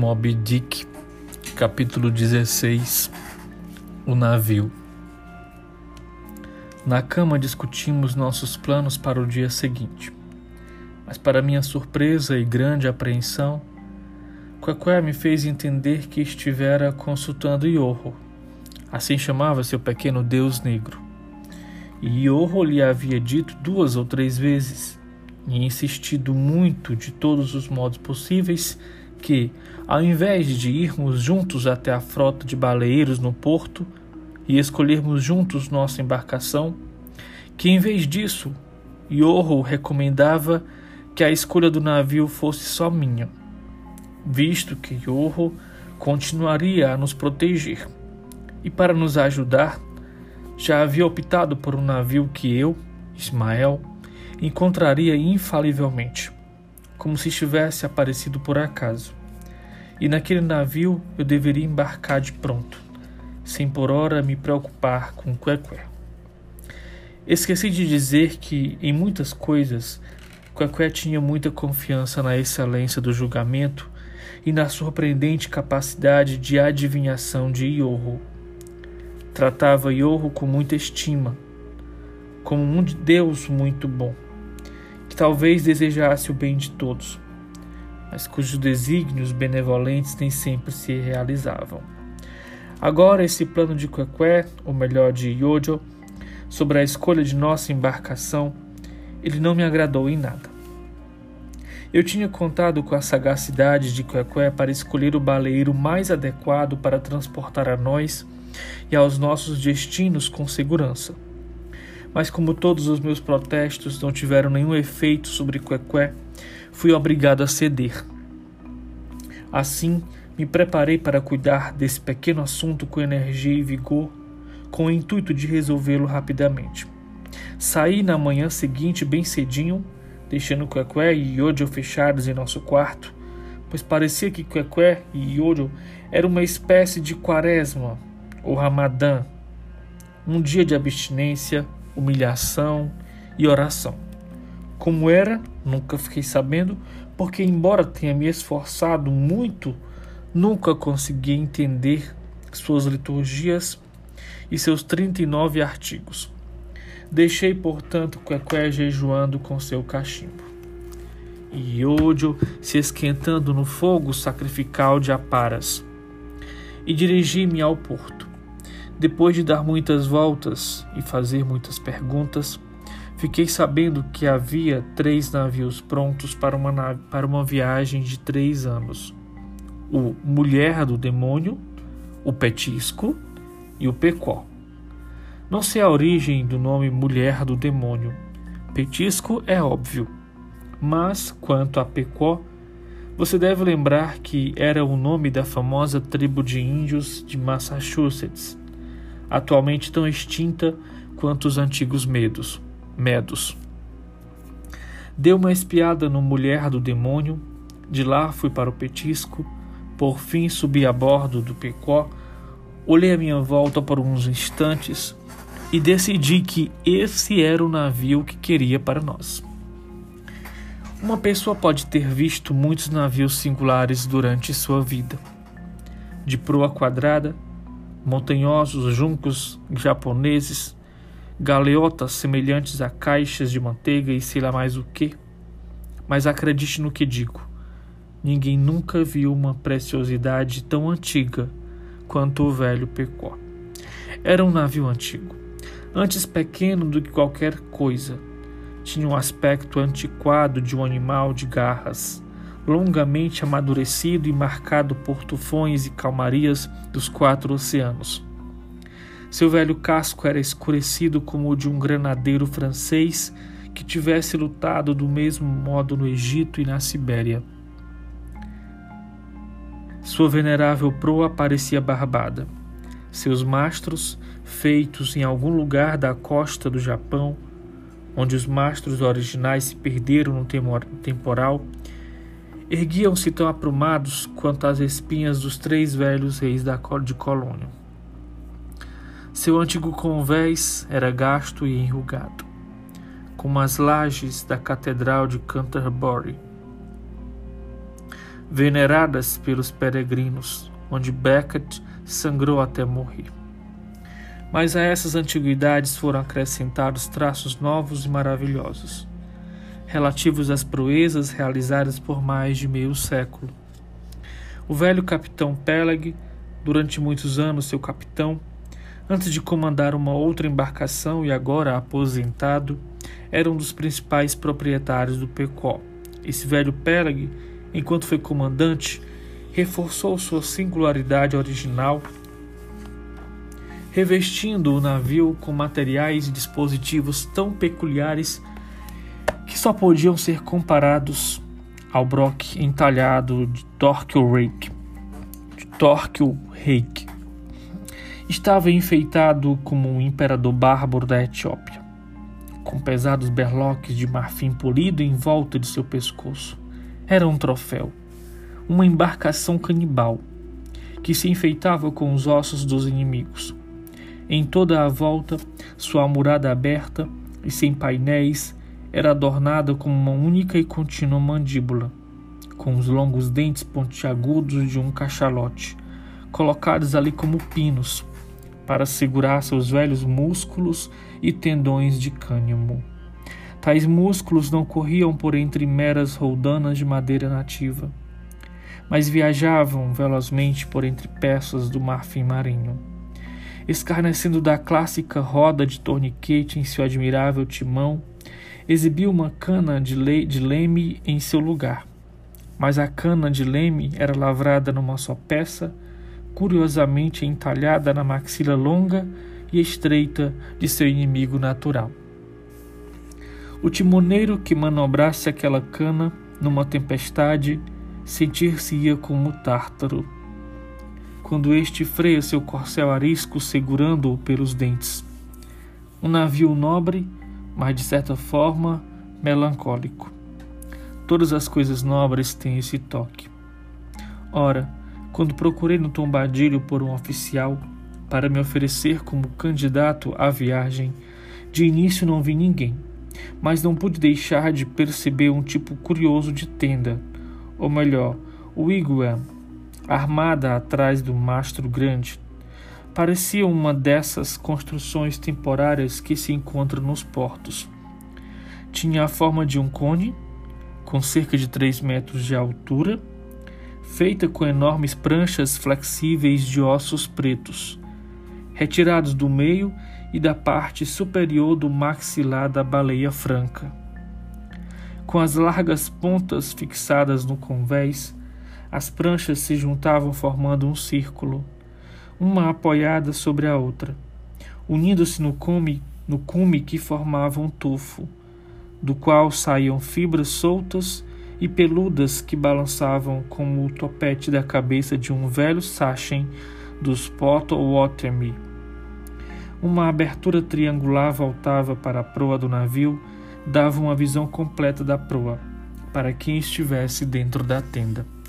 Moby Dick, capítulo 16 O navio. Na cama discutimos nossos planos para o dia seguinte, mas, para minha surpresa e grande apreensão, Quaqué me fez entender que estivera consultando Iorro, assim chamava seu pequeno deus negro. E Iorro lhe havia dito duas ou três vezes, e insistido muito de todos os modos possíveis, que, ao invés de irmos juntos até a frota de baleeiros no porto e escolhermos juntos nossa embarcação, que em vez disso, Iorro recomendava que a escolha do navio fosse só minha, visto que Iorro continuaria a nos proteger. E para nos ajudar, já havia optado por um navio que eu, Ismael, encontraria infalivelmente como se estivesse aparecido por acaso. E naquele navio eu deveria embarcar de pronto, sem por hora me preocupar com Quequé. Esqueci de dizer que, em muitas coisas, Quequé tinha muita confiança na excelência do julgamento e na surpreendente capacidade de adivinhação de Iorro. Tratava Iorro com muita estima, como um Deus muito bom que talvez desejasse o bem de todos, mas cujos desígnios benevolentes nem sempre se realizavam. Agora, esse plano de Quequé, ou melhor, de Yojo, sobre a escolha de nossa embarcação, ele não me agradou em nada. Eu tinha contado com a sagacidade de Quequé para escolher o baleeiro mais adequado para transportar a nós e aos nossos destinos com segurança mas como todos os meus protestos não tiveram nenhum efeito sobre Quequé, fui obrigado a ceder. Assim, me preparei para cuidar desse pequeno assunto com energia e vigor, com o intuito de resolvê-lo rapidamente. Saí na manhã seguinte bem cedinho, deixando Quequé e Yodio fechados em nosso quarto, pois parecia que Quequé e Yodio eram uma espécie de quaresma, ou ramadã, um dia de abstinência humilhação e oração. Como era, nunca fiquei sabendo, porque, embora tenha me esforçado muito, nunca consegui entender suas liturgias e seus 39 artigos. Deixei, portanto, Quequé jejuando com seu cachimbo. E Iodio se esquentando no fogo sacrificial de Aparas. E dirigi-me ao porto. Depois de dar muitas voltas e fazer muitas perguntas, fiquei sabendo que havia três navios prontos para uma, para uma viagem de três anos: o Mulher do Demônio, o Petisco e o Pecó. Não sei a origem do nome Mulher do Demônio. Petisco é óbvio, mas quanto a Pecó, você deve lembrar que era o nome da famosa tribo de índios de Massachusetts atualmente tão extinta quanto os antigos medos, medos. Dei uma espiada no Mulher do Demônio, de lá fui para o petisco, por fim subi a bordo do Pecó, olhei a minha volta por uns instantes e decidi que esse era o navio que queria para nós. Uma pessoa pode ter visto muitos navios singulares durante sua vida. De proa quadrada, montanhosos juncos japoneses, galeotas semelhantes a caixas de manteiga e sei lá mais o que. Mas acredite no que digo: ninguém nunca viu uma preciosidade tão antiga quanto o velho Pecó. Era um navio antigo, antes pequeno do que qualquer coisa. Tinha um aspecto antiquado de um animal de garras longamente amadurecido e marcado por tufões e calmarias dos quatro oceanos. Seu velho casco era escurecido como o de um granadeiro francês que tivesse lutado do mesmo modo no Egito e na Sibéria. Sua venerável proa parecia barbada. Seus mastros, feitos em algum lugar da costa do Japão, onde os mastros originais se perderam no temporal, erguiam-se tão aprumados quanto as espinhas dos três velhos reis de Colônia. Seu antigo convés era gasto e enrugado, como as lajes da Catedral de Canterbury. veneradas pelos peregrinos, onde Becket sangrou até morrer. Mas a essas antiguidades foram acrescentados traços novos e maravilhosos, relativos às proezas realizadas por mais de meio século. O velho capitão Peleg, durante muitos anos seu capitão, antes de comandar uma outra embarcação e agora aposentado, era um dos principais proprietários do Pecó. Esse velho Peleg, enquanto foi comandante, reforçou sua singularidade original, revestindo o navio com materiais e dispositivos tão peculiares que só podiam ser comparados ao brock entalhado de Torquil Rake. De Torquil Rake. Estava enfeitado como um imperador bárbaro da Etiópia, com pesados berloques de marfim polido em volta de seu pescoço. Era um troféu, uma embarcação canibal, que se enfeitava com os ossos dos inimigos. Em toda a volta, sua murada aberta e sem painéis era adornada com uma única e contínua mandíbula, com os longos dentes pontiagudos de um cachalote, colocados ali como pinos, para segurar seus velhos músculos e tendões de cânhamo. Tais músculos não corriam por entre meras roldanas de madeira nativa, mas viajavam velozmente por entre peças do marfim marinho, escarnecendo da clássica roda de torniquete em seu admirável timão exibiu uma cana de, le de leme em seu lugar, mas a cana de leme era lavrada numa só peça, curiosamente entalhada na maxila longa e estreita de seu inimigo natural. O timoneiro que manobrasse aquela cana numa tempestade sentir-se-ia como tártaro, quando este freia seu corcel arisco segurando-o pelos dentes. Um navio nobre mas de certa forma melancólico. Todas as coisas nobres têm esse toque. Ora, quando procurei no tombadilho por um oficial para me oferecer como candidato à viagem, de início não vi ninguém, mas não pude deixar de perceber um tipo curioso de tenda, ou melhor, o wigwam, armada atrás do mastro grande, parecia uma dessas construções temporárias que se encontram nos portos. Tinha a forma de um cone, com cerca de 3 metros de altura, feita com enormes pranchas flexíveis de ossos pretos, retirados do meio e da parte superior do maxilar da baleia franca. Com as largas pontas fixadas no convés, as pranchas se juntavam formando um círculo uma apoiada sobre a outra, unindo-se no cume, no cume que formava um tufo, do qual saíam fibras soltas e peludas que balançavam como o topete da cabeça de um velho sachem dos Potawatomi. Uma abertura triangular voltava para a proa do navio, dava uma visão completa da proa, para quem estivesse dentro da tenda.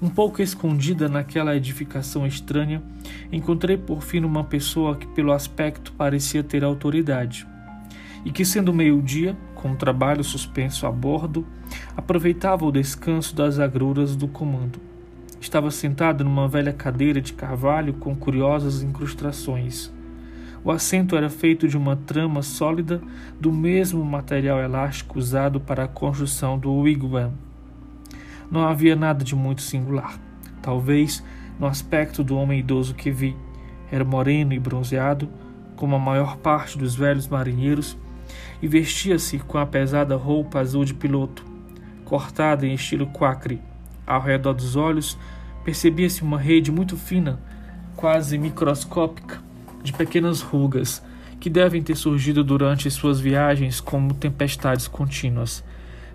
Um pouco escondida naquela edificação estranha, encontrei por fim uma pessoa que, pelo aspecto, parecia ter autoridade, e que, sendo meio-dia, com o trabalho suspenso a bordo, aproveitava o descanso das agruras do comando. Estava sentado numa velha cadeira de carvalho com curiosas incrustações. O assento era feito de uma trama sólida do mesmo material elástico usado para a construção do wigwam não havia nada de muito singular. Talvez no aspecto do homem idoso que vi. Era moreno e bronzeado, como a maior parte dos velhos marinheiros, e vestia-se com a pesada roupa azul de piloto, cortada em estilo quacre. Ao redor dos olhos percebia-se uma rede muito fina, quase microscópica, de pequenas rugas que devem ter surgido durante suas viagens como tempestades contínuas,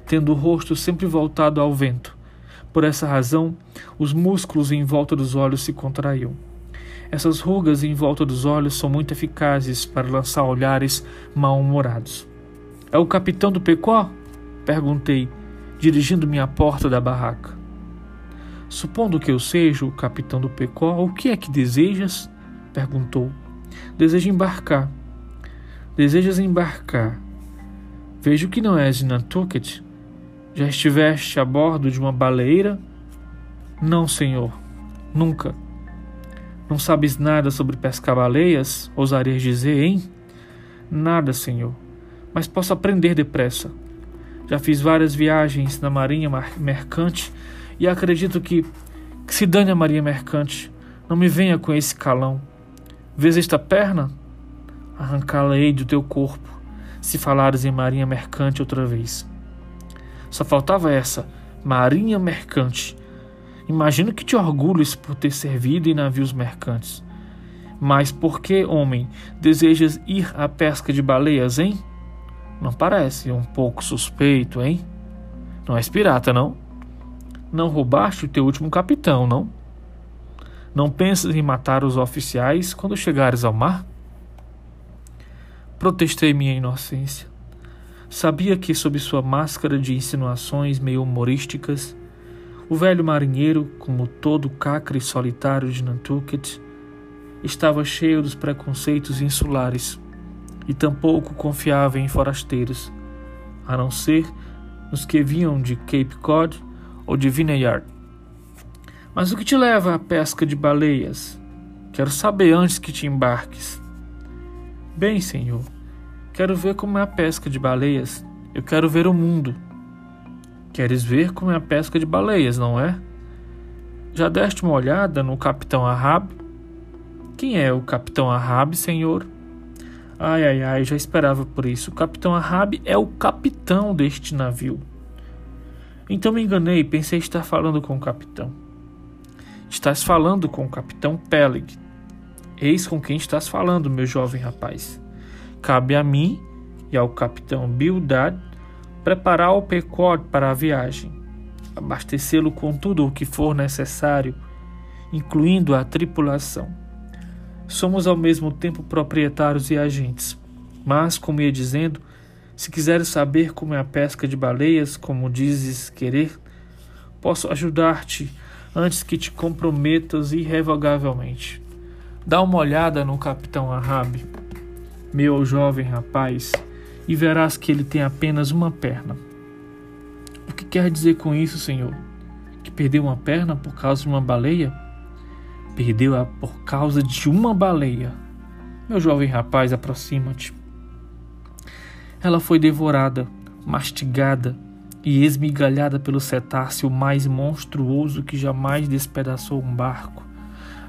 tendo o rosto sempre voltado ao vento por essa razão, os músculos em volta dos olhos se contraíam. Essas rugas em volta dos olhos são muito eficazes para lançar olhares mal-humorados. É o capitão do Pecó? Perguntei, dirigindo-me à porta da barraca. Supondo que eu seja o capitão do Pecó, o que é que desejas? perguntou. Desejo embarcar. Desejas embarcar? Vejo que não és Nantucket. Já estiveste a bordo de uma baleeira? Não, senhor, nunca. Não sabes nada sobre pescar baleias? Ousarias dizer, hein? Nada, senhor, mas posso aprender depressa. Já fiz várias viagens na marinha mercante e acredito que, que se dane a marinha mercante, não me venha com esse calão. Vês esta perna? Arrancá-la-ei do teu corpo, se falares em marinha mercante outra vez. Só faltava essa, marinha mercante. Imagino que te orgulhes por ter servido em navios mercantes. Mas por que, homem, desejas ir à pesca de baleias, hein? Não parece um pouco suspeito, hein? Não és pirata, não? Não roubaste o teu último capitão, não? Não pensas em matar os oficiais quando chegares ao mar? Protestei minha inocência. Sabia que, sob sua máscara de insinuações meio humorísticas, o velho marinheiro, como todo cacre solitário de Nantucket, estava cheio dos preconceitos insulares e tampouco confiava em forasteiros, a não ser nos que vinham de Cape Cod ou de Vineyard. Mas o que te leva à pesca de baleias? Quero saber antes que te embarques. Bem, senhor, Quero ver como é a pesca de baleias. Eu quero ver o mundo. Queres ver como é a pesca de baleias, não é? Já deste uma olhada no Capitão Ahab? Quem é o Capitão Ahab, senhor? Ai, ai, ai, já esperava por isso. O Capitão Ahab é o capitão deste navio. Então me enganei, pensei estar falando com o capitão. Estás falando com o capitão Peleg. Eis com quem estás falando, meu jovem rapaz. Cabe a mim e ao capitão Bildad preparar o Pequod para a viagem, abastecê-lo com tudo o que for necessário, incluindo a tripulação. Somos ao mesmo tempo proprietários e agentes, mas, como ia dizendo, se quiseres saber como é a pesca de baleias, como dizes querer, posso ajudar-te antes que te comprometas irrevogavelmente. Dá uma olhada no capitão Ahab meu jovem rapaz, e verás que ele tem apenas uma perna. O que quer dizer com isso, Senhor? Que perdeu uma perna por causa de uma baleia? Perdeu-a por causa de uma baleia. Meu jovem rapaz, aproxima-te. Ela foi devorada, mastigada e esmigalhada pelo cetáceo mais monstruoso que jamais despedaçou um barco.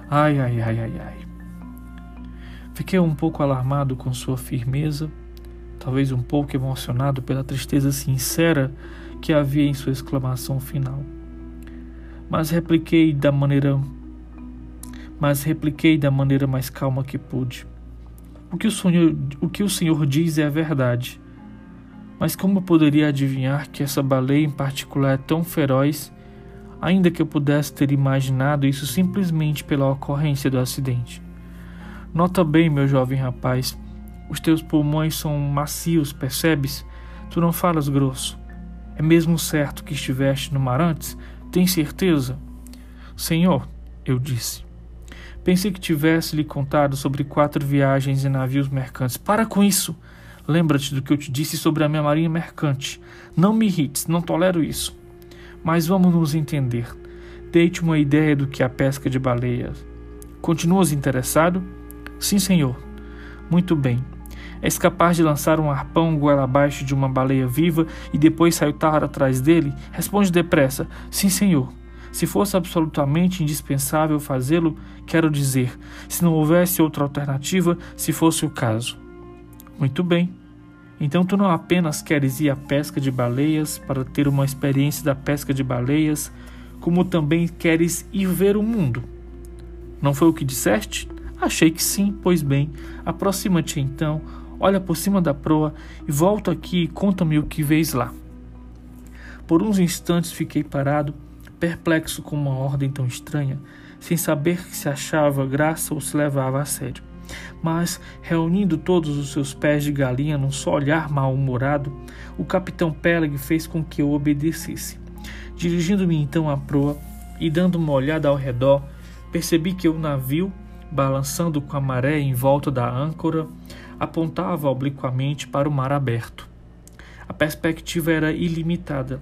Ai, ai, ai, ai, ai. Fiquei um pouco alarmado com sua firmeza, talvez um pouco emocionado pela tristeza sincera que havia em sua exclamação final. Mas repliquei da maneira mas repliquei da maneira mais calma que pude. O que o senhor, o que o senhor diz é a verdade. Mas como eu poderia adivinhar que essa baleia em particular é tão feroz, ainda que eu pudesse ter imaginado isso simplesmente pela ocorrência do acidente? Nota bem, meu jovem rapaz, os teus pulmões são macios, percebes? Tu não falas grosso. É mesmo certo que estiveste no mar antes? Tem certeza? Senhor, eu disse. Pensei que tivesse lhe contado sobre quatro viagens em navios mercantes. Para com isso! Lembra-te do que eu te disse sobre a minha marinha mercante. Não me irrites, não tolero isso. Mas vamos nos entender. Dei-te uma ideia do que é a pesca de baleias. Continuas interessado? Sim, senhor. Muito bem. És capaz de lançar um arpão goela abaixo de uma baleia viva e depois saltar atrás dele? Responde depressa. Sim, senhor. Se fosse absolutamente indispensável fazê-lo, quero dizer, se não houvesse outra alternativa, se fosse o caso. Muito bem. Então tu não apenas queres ir à pesca de baleias para ter uma experiência da pesca de baleias, como também queres ir ver o mundo. Não foi o que disseste? Achei que sim, pois bem, aproxima-te então, olha por cima da proa e volta aqui e conta-me o que vês lá. Por uns instantes fiquei parado, perplexo com uma ordem tão estranha, sem saber se achava graça ou se levava a sério. Mas, reunindo todos os seus pés de galinha num só olhar mal-humorado, o capitão Peleg fez com que eu obedecesse. Dirigindo-me então à proa e dando uma olhada ao redor, percebi que o navio balançando com a maré em volta da âncora, apontava obliquamente para o mar aberto. A perspectiva era ilimitada.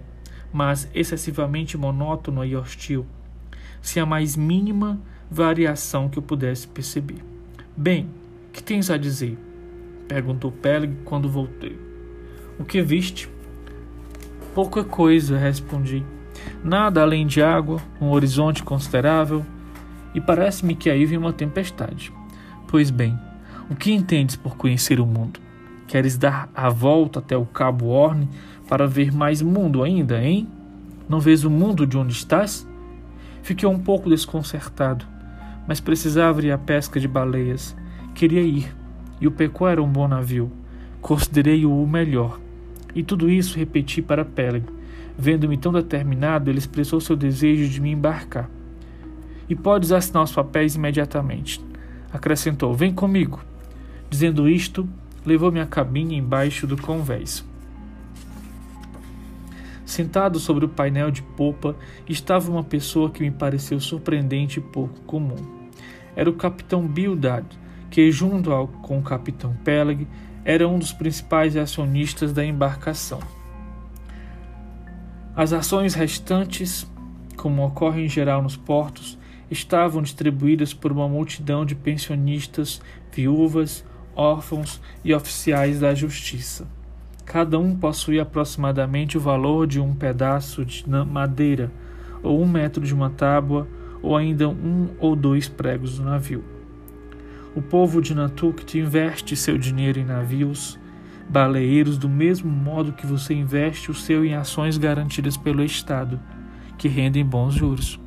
mas excessivamente monótono e hostil, sem a mais mínima variação que eu pudesse perceber. Bem, que tens a dizer? perguntou Peleg quando voltei. O que viste? Pouca coisa, respondi. Nada além de água, um horizonte considerável, e parece-me que aí vem uma tempestade. Pois bem, o que entendes por conhecer o mundo? Queres dar a volta até o Cabo Horn para ver mais mundo ainda, hein? Não vês o mundo de onde estás? Fiquei um pouco desconcertado, mas precisava ir à pesca de baleias. Queria ir, e o Pecó era um bom navio. Considerei-o o melhor. E tudo isso repeti para Peleg. Vendo-me tão determinado, ele expressou seu desejo de me embarcar. E podes assinar os papéis imediatamente. Acrescentou: Vem comigo. Dizendo isto, levou-me à cabine embaixo do convés. Sentado sobre o painel de popa estava uma pessoa que me pareceu surpreendente e pouco comum. Era o capitão Bildad, que, junto ao, com o capitão Peleg, era um dos principais acionistas da embarcação. As ações restantes, como ocorre em geral nos portos, estavam distribuídas por uma multidão de pensionistas, viúvas, órfãos e oficiais da justiça. Cada um possuía aproximadamente o valor de um pedaço de madeira, ou um metro de uma tábua, ou ainda um ou dois pregos do navio. O povo de Nantucket investe seu dinheiro em navios, baleeiros, do mesmo modo que você investe o seu em ações garantidas pelo Estado, que rendem bons juros.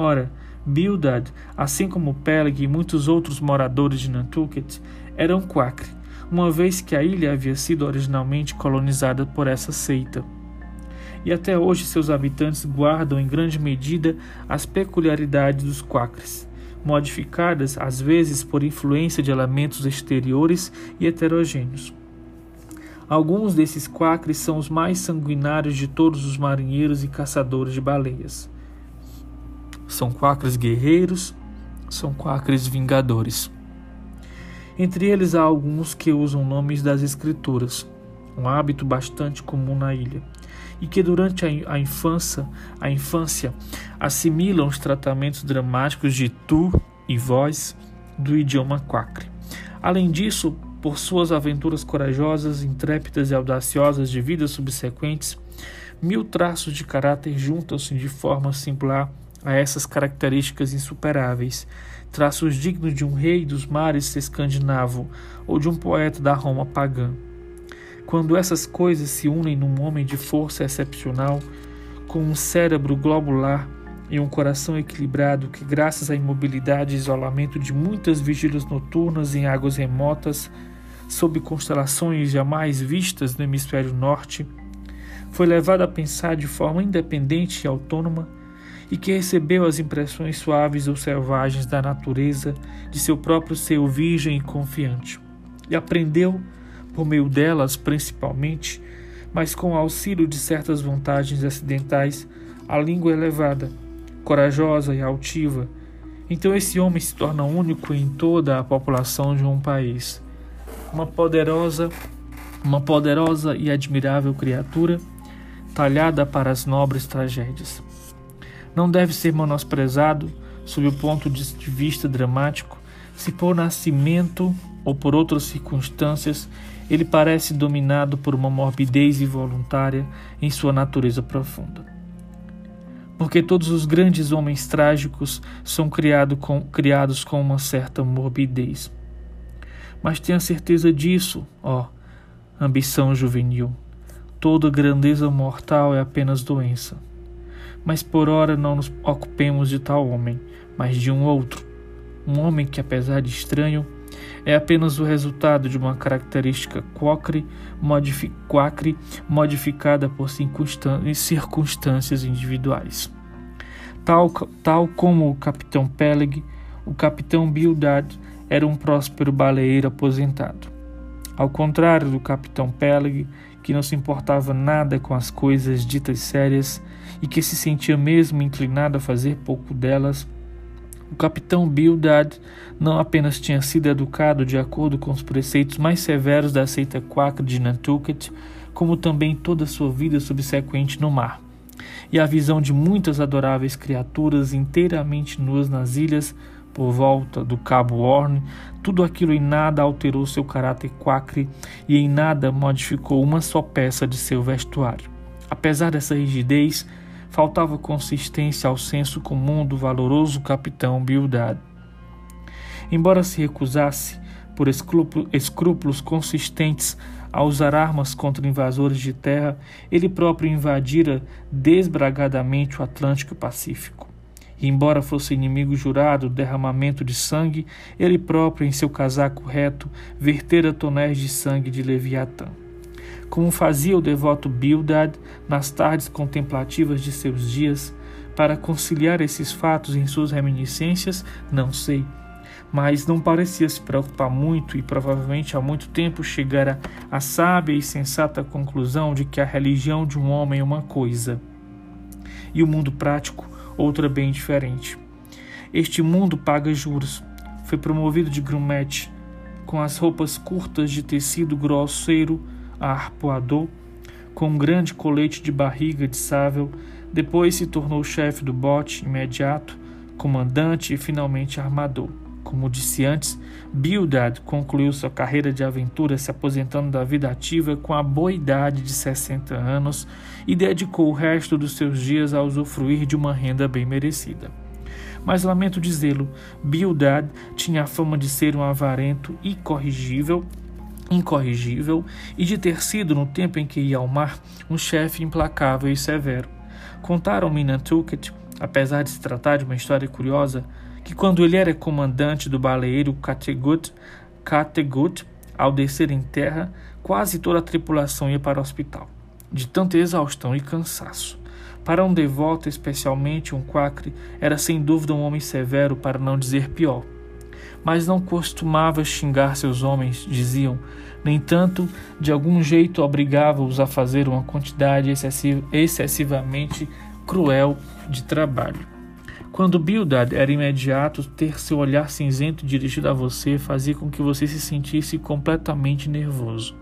Ora, Bildad, assim como Peleg e muitos outros moradores de Nantucket, eram quacre, uma vez que a ilha havia sido originalmente colonizada por essa seita. E até hoje seus habitantes guardam em grande medida as peculiaridades dos quacres, modificadas às vezes por influência de elementos exteriores e heterogêneos. Alguns desses quacres são os mais sanguinários de todos os marinheiros e caçadores de baleias. São quacres guerreiros, são quacres vingadores. Entre eles há alguns que usam nomes das escrituras, um hábito bastante comum na ilha, e que durante a infância, a infância assimilam os tratamentos dramáticos de tu e voz do idioma quacre. Além disso, por suas aventuras corajosas, intrépidas e audaciosas de vidas subsequentes, mil traços de caráter juntam-se de forma singular a essas características insuperáveis, traços dignos de um rei dos mares escandinavo ou de um poeta da Roma pagã. Quando essas coisas se unem num homem de força excepcional, com um cérebro globular e um coração equilibrado que, graças à imobilidade e isolamento de muitas vigílias noturnas em águas remotas, sob constelações jamais vistas no hemisfério norte, foi levado a pensar de forma independente e autônoma e que recebeu as impressões suaves ou selvagens da natureza de seu próprio ser virgem e confiante, e aprendeu, por meio delas principalmente, mas com auxílio de certas vantagens acidentais, a língua elevada, corajosa e altiva. Então esse homem se torna único em toda a população de um país. Uma poderosa, uma poderosa e admirável criatura, talhada para as nobres tragédias não deve ser menosprezado sob o ponto de vista dramático se por nascimento ou por outras circunstâncias ele parece dominado por uma morbidez involuntária em sua natureza profunda. Porque todos os grandes homens trágicos são criado com, criados com uma certa morbidez. Mas tenha certeza disso, ó, ambição juvenil. Toda grandeza mortal é apenas doença mas por ora não nos ocupemos de tal homem, mas de um outro. Um homem que, apesar de estranho, é apenas o resultado de uma característica quacre, modifi quacre modificada por circunstâncias individuais. Tal, tal como o capitão Peleg, o capitão Bildad era um próspero baleeiro aposentado. Ao contrário do capitão Peleg, que não se importava nada com as coisas ditas sérias e que se sentia mesmo inclinado a fazer pouco delas, o capitão Bildad não apenas tinha sido educado de acordo com os preceitos mais severos da seita quaker de Nantucket, como também toda a sua vida subsequente no mar. E a visão de muitas adoráveis criaturas inteiramente nuas nas ilhas por volta do Cabo Horn, tudo aquilo em nada alterou seu caráter quacre e em nada modificou uma só peça de seu vestuário. Apesar dessa rigidez, faltava consistência ao senso comum do valoroso capitão Bildad. Embora se recusasse, por escrúpulos consistentes, a usar armas contra invasores de terra, ele próprio invadira desbragadamente o Atlântico Pacífico. E, embora fosse inimigo jurado do derramamento de sangue, ele próprio, em seu casaco reto, vertera tonéis de sangue de Leviatã. Como fazia o devoto Bildad nas tardes contemplativas de seus dias, para conciliar esses fatos em suas reminiscências, não sei mas não parecia se preocupar muito e provavelmente há muito tempo chegara à sábia e sensata conclusão de que a religião de um homem é uma coisa e o mundo prático outra bem diferente. Este mundo paga juros. Foi promovido de grumete, com as roupas curtas de tecido grosseiro arpoador, com um grande colete de barriga de sável, depois se tornou chefe do bote imediato, comandante e finalmente armador. Como disse antes, Bildad concluiu sua carreira de aventura se aposentando da vida ativa com a boa idade de 60 anos e dedicou o resto dos seus dias a usufruir de uma renda bem merecida. Mas lamento dizê-lo, Bildad tinha a fama de ser um avarento incorrigível, incorrigível e de ter sido, no tempo em que ia ao mar, um chefe implacável e severo. Contaram-me Nantucket, apesar de se tratar de uma história curiosa, que quando ele era comandante do baleeiro Categut, Categut, ao descer em terra, quase toda a tripulação ia para o hospital, de tanta exaustão e cansaço. Para um devoto, especialmente um quacre, era sem dúvida um homem severo, para não dizer pior. Mas não costumava xingar seus homens, diziam. No entanto, de algum jeito obrigava-os a fazer uma quantidade excessivamente cruel de trabalho. Quando Bildad era imediato, ter seu olhar cinzento dirigido a você fazia com que você se sentisse completamente nervoso.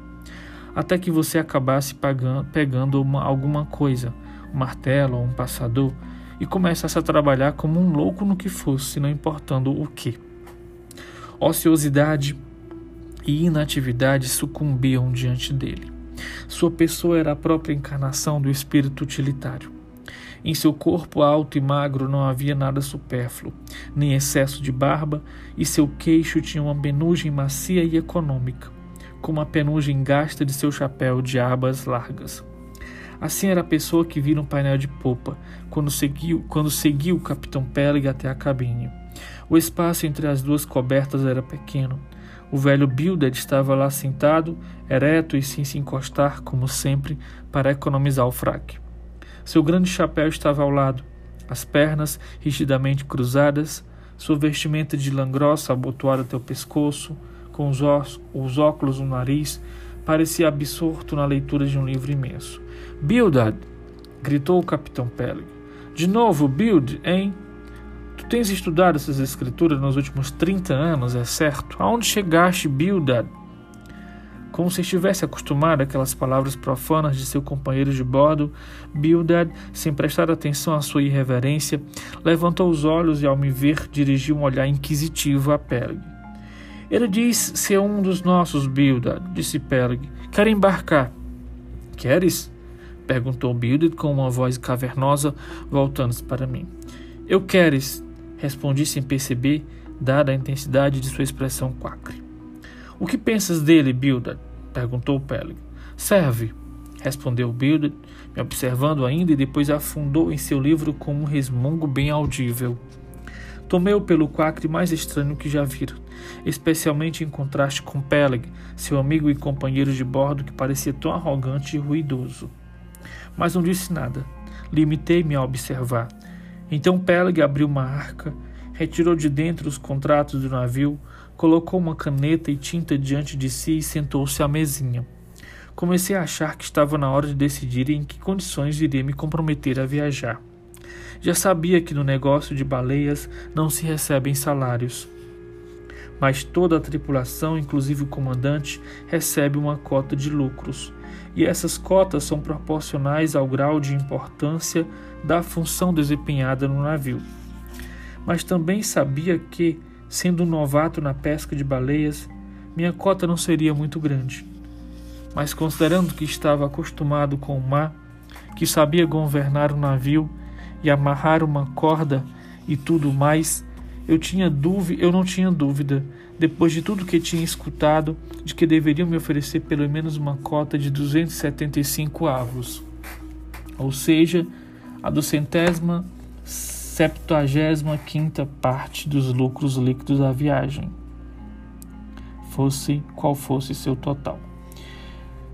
Até que você acabasse pagando, pegando uma, alguma coisa, um martelo ou um passador, e começasse a trabalhar como um louco no que fosse, não importando o que. Ociosidade e inatividade sucumbiam diante dele. Sua pessoa era a própria encarnação do espírito utilitário. Em seu corpo alto e magro não havia nada supérfluo, nem excesso de barba, e seu queixo tinha uma penugem macia e econômica, como a penugem gasta de seu chapéu de abas largas. Assim era a pessoa que vi no painel de popa, quando seguiu, quando seguiu o capitão Peleg até a cabine. O espaço entre as duas cobertas era pequeno. O velho Bildad estava lá sentado, ereto e sem se encostar, como sempre, para economizar o fraque. Seu grande chapéu estava ao lado, as pernas rigidamente cruzadas, sua vestimenta de lã grossa abotoada até o pescoço, com os, os óculos no nariz, parecia absorto na leitura de um livro imenso. Bildad! gritou o capitão Peleg. De novo, Bild, hein? Tu tens estudado essas escrituras nos últimos 30 anos, é certo? Aonde chegaste, Bildad? Como se estivesse acostumado àquelas palavras profanas de seu companheiro de bordo, Bildad, sem prestar atenção à sua irreverência, levantou os olhos e, ao me ver, dirigiu um olhar inquisitivo a Peleg. Ele diz ser um dos nossos, Bildad, disse Peleg. Quer embarcar? Queres? perguntou Bildad com uma voz cavernosa, voltando-se para mim. Eu queres, respondi sem perceber, dada a intensidade de sua expressão quacre. O que pensas dele, Bildad? perguntou Peleg. Serve, respondeu Bildad, me observando ainda e depois afundou em seu livro com um resmungo bem audível. Tomei-o pelo quacre mais estranho que já vira, especialmente em contraste com Peleg, seu amigo e companheiro de bordo que parecia tão arrogante e ruidoso. Mas não disse nada. Limitei-me a observar. Então Peleg abriu uma arca, retirou de dentro os contratos do navio, colocou uma caneta e tinta diante de si e sentou-se à mesinha. Comecei a achar que estava na hora de decidir em que condições iria me comprometer a viajar. Já sabia que no negócio de baleias não se recebem salários, mas toda a tripulação, inclusive o comandante, recebe uma cota de lucros. E essas cotas são proporcionais ao grau de importância da função desempenhada no navio. Mas também sabia que, sendo um novato na pesca de baleias, minha cota não seria muito grande. Mas considerando que estava acostumado com o mar, que sabia governar o navio e amarrar uma corda e tudo mais, eu tinha dúvida, eu não tinha dúvida, depois de tudo que tinha escutado, de que deveriam me oferecer pelo menos uma cota de 275 avos, ou seja, a duzentésima septuagésima quinta parte dos lucros líquidos da viagem, fosse qual fosse seu total.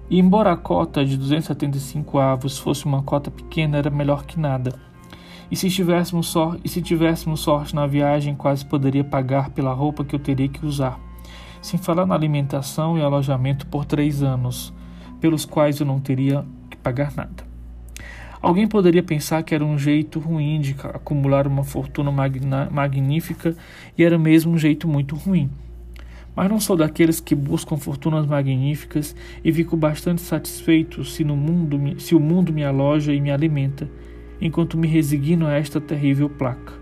E embora a cota de 275 avos fosse uma cota pequena, era melhor que nada e se tivéssemos, e se tivéssemos sorte na viagem, quase poderia pagar pela roupa que eu teria que usar. Sem falar na alimentação e alojamento por três anos, pelos quais eu não teria que pagar nada. Alguém poderia pensar que era um jeito ruim de acumular uma fortuna magnífica e era mesmo um jeito muito ruim. Mas não sou daqueles que buscam fortunas magníficas e fico bastante satisfeito se, no mundo, se o mundo me aloja e me alimenta enquanto me resigno a esta terrível placa,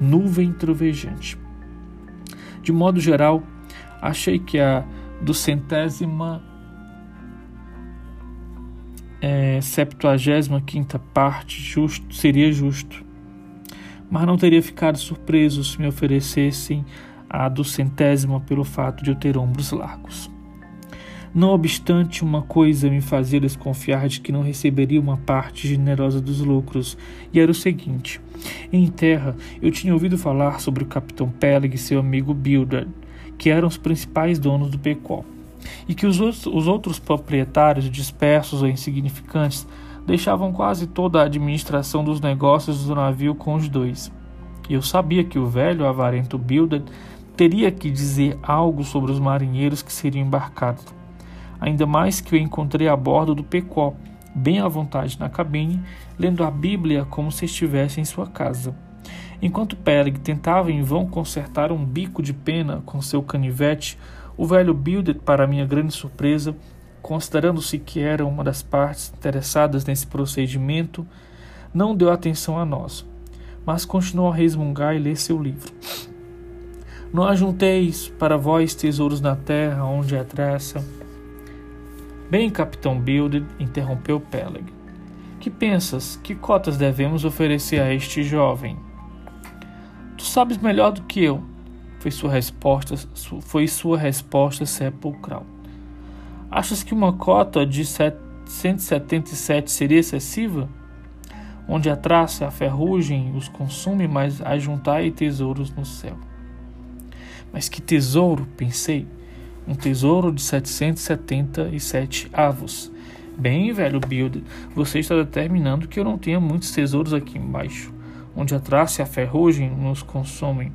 nuvem trovejante. De modo geral, achei que a do centésima é, septuagésima quinta parte justo, seria justo, mas não teria ficado surpreso se me oferecessem a do centésima pelo fato de eu ter ombros largos. Não obstante, uma coisa me fazia desconfiar de que não receberia uma parte generosa dos lucros, e era o seguinte: em terra, eu tinha ouvido falar sobre o capitão Peleg e seu amigo Bildad, que eram os principais donos do Pecol, e que os outros, os outros proprietários dispersos ou insignificantes deixavam quase toda a administração dos negócios do navio com os dois. Eu sabia que o velho avarento Bildad teria que dizer algo sobre os marinheiros que seriam embarcados ainda mais que eu encontrei a bordo do Pecó, bem à vontade na cabine, lendo a Bíblia como se estivesse em sua casa. Enquanto Peleg tentava em vão consertar um bico de pena com seu canivete, o velho Bildet, para minha grande surpresa, considerando-se que era uma das partes interessadas nesse procedimento, não deu atenção a nós, mas continuou a resmungar e ler seu livro. Não ajunteis para vós tesouros na terra, onde é traça, Bem, capitão Build, interrompeu Peleg. Que pensas? Que cotas devemos oferecer a este jovem? Tu sabes melhor do que eu, foi sua resposta, foi sua resposta sepulcral. Achas que uma cota de 177 seria excessiva? Onde a traça, a ferrugem os consume, mas ajuntai tesouros no céu. Mas que tesouro, pensei um tesouro de 777 avos. Bem, velho Build, você está determinando que eu não tenha muitos tesouros aqui embaixo, onde a traça e a ferrugem nos consomem.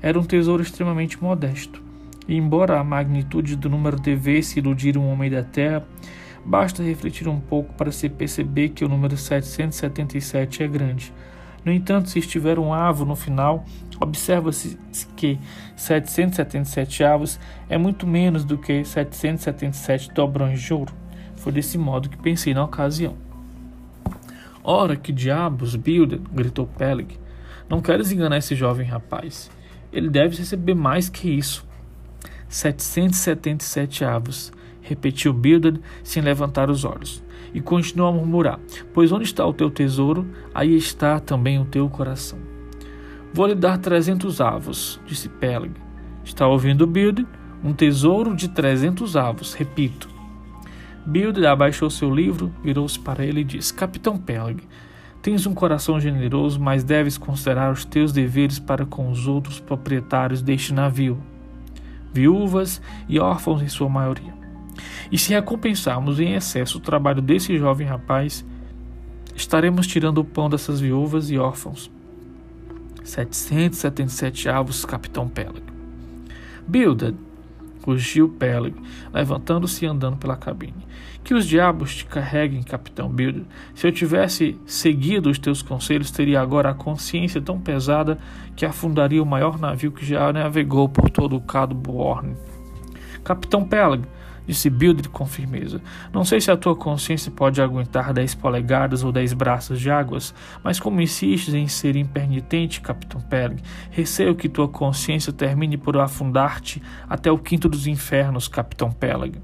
Era um tesouro extremamente modesto. E embora a magnitude do número devesse iludir um homem da terra, basta refletir um pouco para se perceber que o número 777 é grande. No entanto, se estiver um avo no final, observa-se que 777 avos é muito menos do que 777 dobrões de ouro. Foi desse modo que pensei na ocasião. Ora, que diabos, Bilder! gritou Peleg. Não queres enganar esse jovem rapaz. Ele deve receber mais que isso. 777 avos, repetiu Bildad sem levantar os olhos e continuou a murmurar: Pois onde está o teu tesouro, aí está também o teu coração. Vou lhe dar trezentos avos, disse Peleg. Está ouvindo, Bild? Um tesouro de trezentos avos, repito. Bild abaixou seu livro, virou-se para ele e disse: Capitão Peleg, tens um coração generoso, mas deves considerar os teus deveres para com os outros proprietários deste navio, viúvas e órfãos em sua maioria. E se recompensarmos em excesso o trabalho desse jovem rapaz, estaremos tirando o pão dessas viúvas e órfãos. 777 avos, Capitão Peleg. Bildad, rugiu Peleg, levantando-se e andando pela cabine. Que os diabos te carreguem, Capitão Bildad. Se eu tivesse seguido os teus conselhos, teria agora a consciência tão pesada que afundaria o maior navio que já navegou por todo o Cado Borne. Capitão Peleg, disse Bildred com firmeza. Não sei se a tua consciência pode aguentar dez polegadas ou dez braços de águas, mas como insistes em ser impenitente, Capitão Peleg, receio que tua consciência termine por afundar-te até o quinto dos infernos, Capitão Peleg.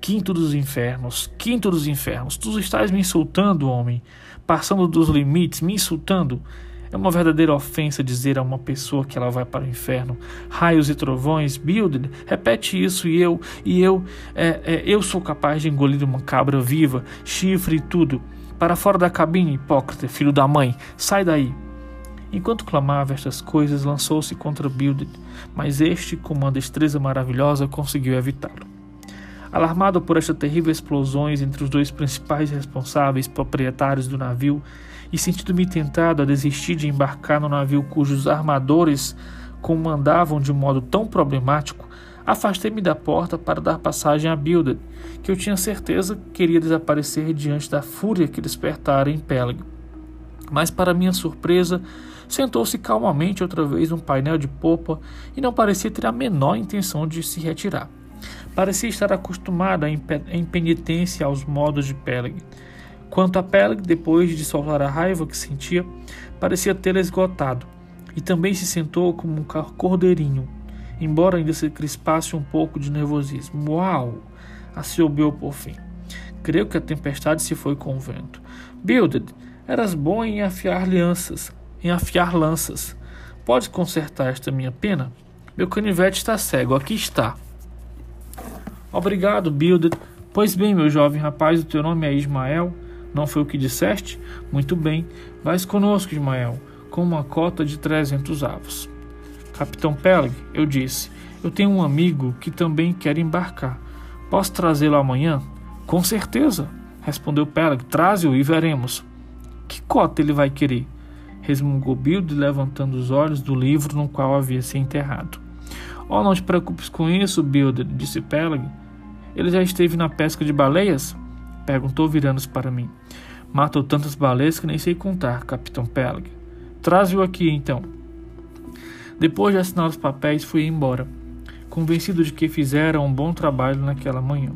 Quinto dos infernos, quinto dos infernos. Tu estás me insultando, homem, passando dos limites, me insultando. É uma verdadeira ofensa dizer a uma pessoa que ela vai para o inferno. Raios e trovões, Build, repete isso e eu, e eu, é, é, eu sou capaz de engolir uma cabra viva, chifre e tudo. Para fora da cabine, hipócrita, filho da mãe, sai daí. Enquanto clamava estas coisas, lançou-se contra Build, mas este, com uma destreza maravilhosa, conseguiu evitá-lo. Alarmado por estas terríveis explosões entre os dois principais responsáveis proprietários do navio, e sentindo-me tentado a desistir de embarcar no navio cujos armadores comandavam de modo tão problemático, afastei-me da porta para dar passagem a Bildad, que eu tinha certeza queria desaparecer diante da fúria que despertara em Pélago. Mas, para minha surpresa, sentou-se calmamente outra vez no painel de popa e não parecia ter a menor intenção de se retirar. Parecia estar acostumada à impenitência aos modos de Peleg. Quanto a Peleg, depois de soltar a raiva que sentia, parecia tê-la esgotado, e também se sentou como um cordeirinho, embora ainda se crispasse um pouco de nervosismo. Uau! Assobiou por fim. Creio que a tempestade se foi com o vento. Bilded, eras bom em afiar lanças, em afiar lanças. Pode consertar esta minha pena? Meu canivete está cego, aqui está. Obrigado, Bilded. Pois bem, meu jovem rapaz, o teu nome é Ismael? Não foi o que disseste? Muito bem, vais conosco, Ismael, com uma cota de trezentos avos. Capitão Peleg, eu disse, eu tenho um amigo que também quer embarcar. Posso trazê-lo amanhã? Com certeza, respondeu Peleg. Traze-o e veremos. Que cota ele vai querer? resmungou Bilde, levantando os olhos do livro no qual havia se enterrado. Oh, não te preocupes com isso, Bilde, disse Peleg. Ele já esteve na pesca de baleias? Perguntou virando-se para mim. Matou tantas baleias que nem sei contar, Capitão Peleg. Traze-o aqui, então. Depois de assinar os papéis, fui embora, convencido de que fizera um bom trabalho naquela manhã.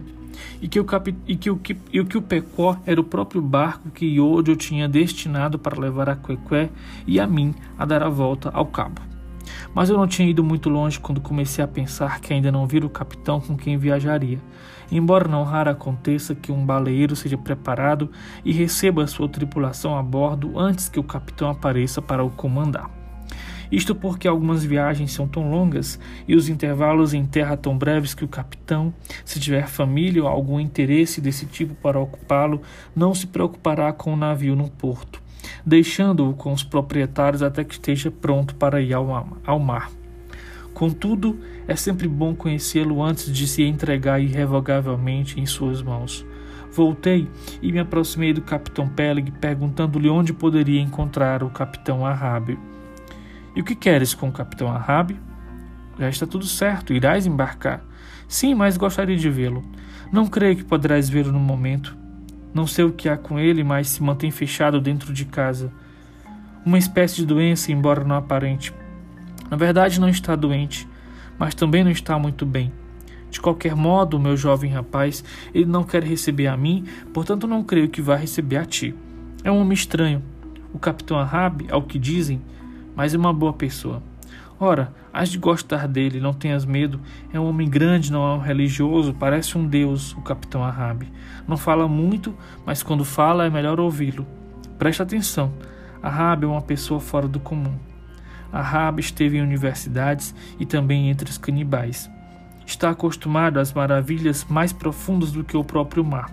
E que, o capi... e, que o... e que o Pecó era o próprio barco que Iodio tinha destinado para levar a Quequé e a mim a dar a volta ao cabo. Mas eu não tinha ido muito longe quando comecei a pensar que ainda não vira o capitão com quem viajaria, embora não raro aconteça que um baleeiro seja preparado e receba sua tripulação a bordo antes que o capitão apareça para o comandar. Isto porque algumas viagens são tão longas e os intervalos em terra tão breves que o capitão, se tiver família ou algum interesse desse tipo para ocupá-lo, não se preocupará com o navio no porto, deixando-o com os proprietários até que esteja pronto para ir ao mar. Contudo, é sempre bom conhecê-lo antes de se entregar irrevogavelmente em suas mãos. Voltei e me aproximei do capitão Peleg, perguntando-lhe onde poderia encontrar o capitão Arrábio. E o que queres com o capitão Arrábio? Já está tudo certo, irás embarcar. Sim, mas gostaria de vê-lo. Não creio que poderás vê-lo no momento. Não sei o que há com ele, mas se mantém fechado dentro de casa. Uma espécie de doença, embora não aparente. Na verdade, não está doente, mas também não está muito bem. De qualquer modo, meu jovem rapaz, ele não quer receber a mim, portanto não creio que vá receber a ti. É um homem estranho. O capitão Ahab, ao que dizem, mas é uma boa pessoa. Ora, has de gostar dele, não tenhas medo. É um homem grande, não é um religioso, parece um deus, o capitão Ahab. Não fala muito, mas quando fala é melhor ouvi-lo. Presta atenção. Ahab é uma pessoa fora do comum. Ahab esteve em universidades e também entre os canibais. Está acostumado às maravilhas mais profundas do que o próprio mar.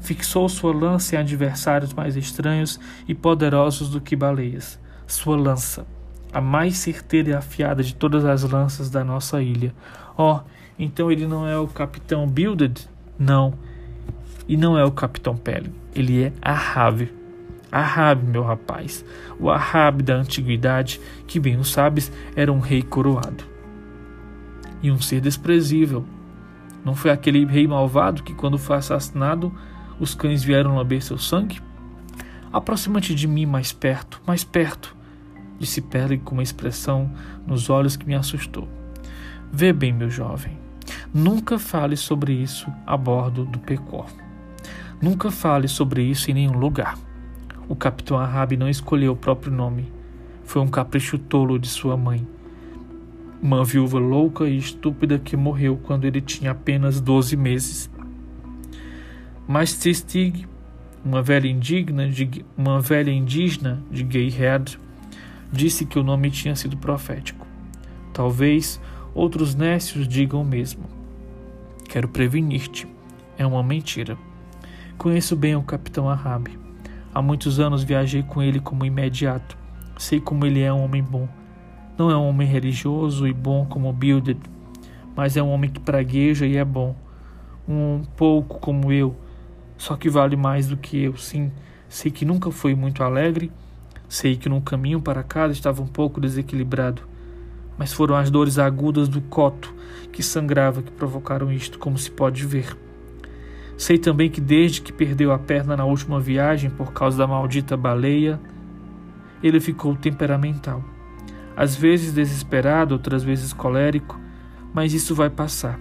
Fixou sua lança em adversários mais estranhos e poderosos do que baleias. Sua lança, a mais certeira e afiada de todas as lanças da nossa ilha. Oh, então ele não é o capitão Builded? Não. E não é o capitão Pele. Ele é Ahab, Ahab, meu rapaz, o Ahab da antiguidade, que bem o sabes, era um rei coroado. E um ser desprezível. Não foi aquele rei malvado que, quando foi assassinado, os cães vieram lamber seu sangue? Aproxima-te de mim mais perto, mais perto, disse Peleg com uma expressão nos olhos que me assustou. Vê bem, meu jovem. Nunca fale sobre isso a bordo do Pecor. Nunca fale sobre isso em nenhum lugar. O capitão Ahab não escolheu o próprio nome. Foi um capricho tolo de sua mãe. Uma viúva louca e estúpida que morreu quando ele tinha apenas 12 meses. Mas Tistig, uma velha indigna de, uma velha indígena de Gayhead, disse que o nome tinha sido profético. Talvez outros nécios digam o mesmo. Quero prevenir-te. É uma mentira. Conheço bem o capitão Ahab. Há muitos anos viajei com ele como imediato. Sei como ele é um homem bom. Não é um homem religioso e bom como Bilded, mas é um homem que pragueja e é bom. Um pouco como eu, só que vale mais do que eu, sim. Sei que nunca foi muito alegre, sei que no caminho para casa estava um pouco desequilibrado, mas foram as dores agudas do coto que sangrava que provocaram isto, como se pode ver. Sei também que desde que perdeu a perna na última viagem por causa da maldita baleia, ele ficou temperamental. Às vezes desesperado, outras vezes colérico, mas isso vai passar.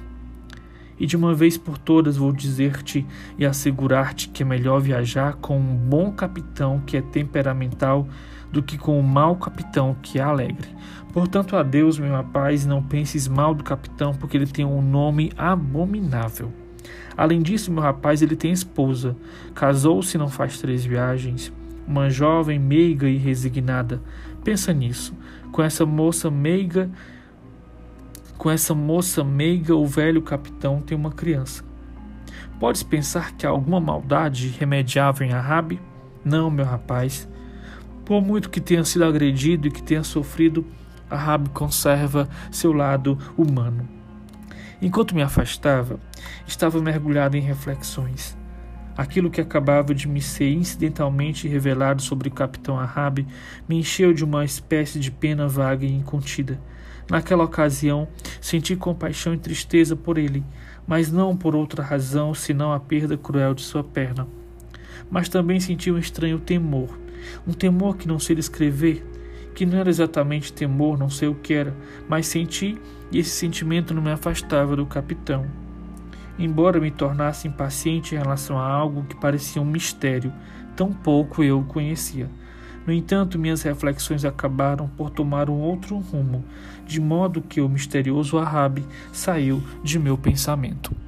E de uma vez por todas vou dizer-te e assegurar-te que é melhor viajar com um bom capitão que é temperamental do que com um mau capitão que é alegre. Portanto, adeus, meu rapaz, não penses mal do capitão, porque ele tem um nome abominável. Além disso, meu rapaz, ele tem esposa. Casou-se não faz três viagens. Uma jovem meiga e resignada. Pensa nisso. Com essa moça meiga, com essa moça meiga, o velho capitão tem uma criança. Podes pensar que há alguma maldade remediável em Arabe? Não, meu rapaz. Por muito que tenha sido agredido e que tenha sofrido, Arabe conserva seu lado humano. Enquanto me afastava, estava mergulhado em reflexões. Aquilo que acabava de me ser incidentalmente revelado sobre o capitão Ahab me encheu de uma espécie de pena vaga e incontida. Naquela ocasião, senti compaixão e tristeza por ele, mas não por outra razão senão a perda cruel de sua perna. Mas também senti um estranho temor, um temor que não sei descrever, que não era exatamente temor, não sei o que era, mas senti e esse sentimento não me afastava do capitão. Embora me tornasse impaciente em relação a algo que parecia um mistério, tão pouco eu o conhecia. No entanto, minhas reflexões acabaram por tomar um outro rumo, de modo que o misterioso Arabe saiu de meu pensamento.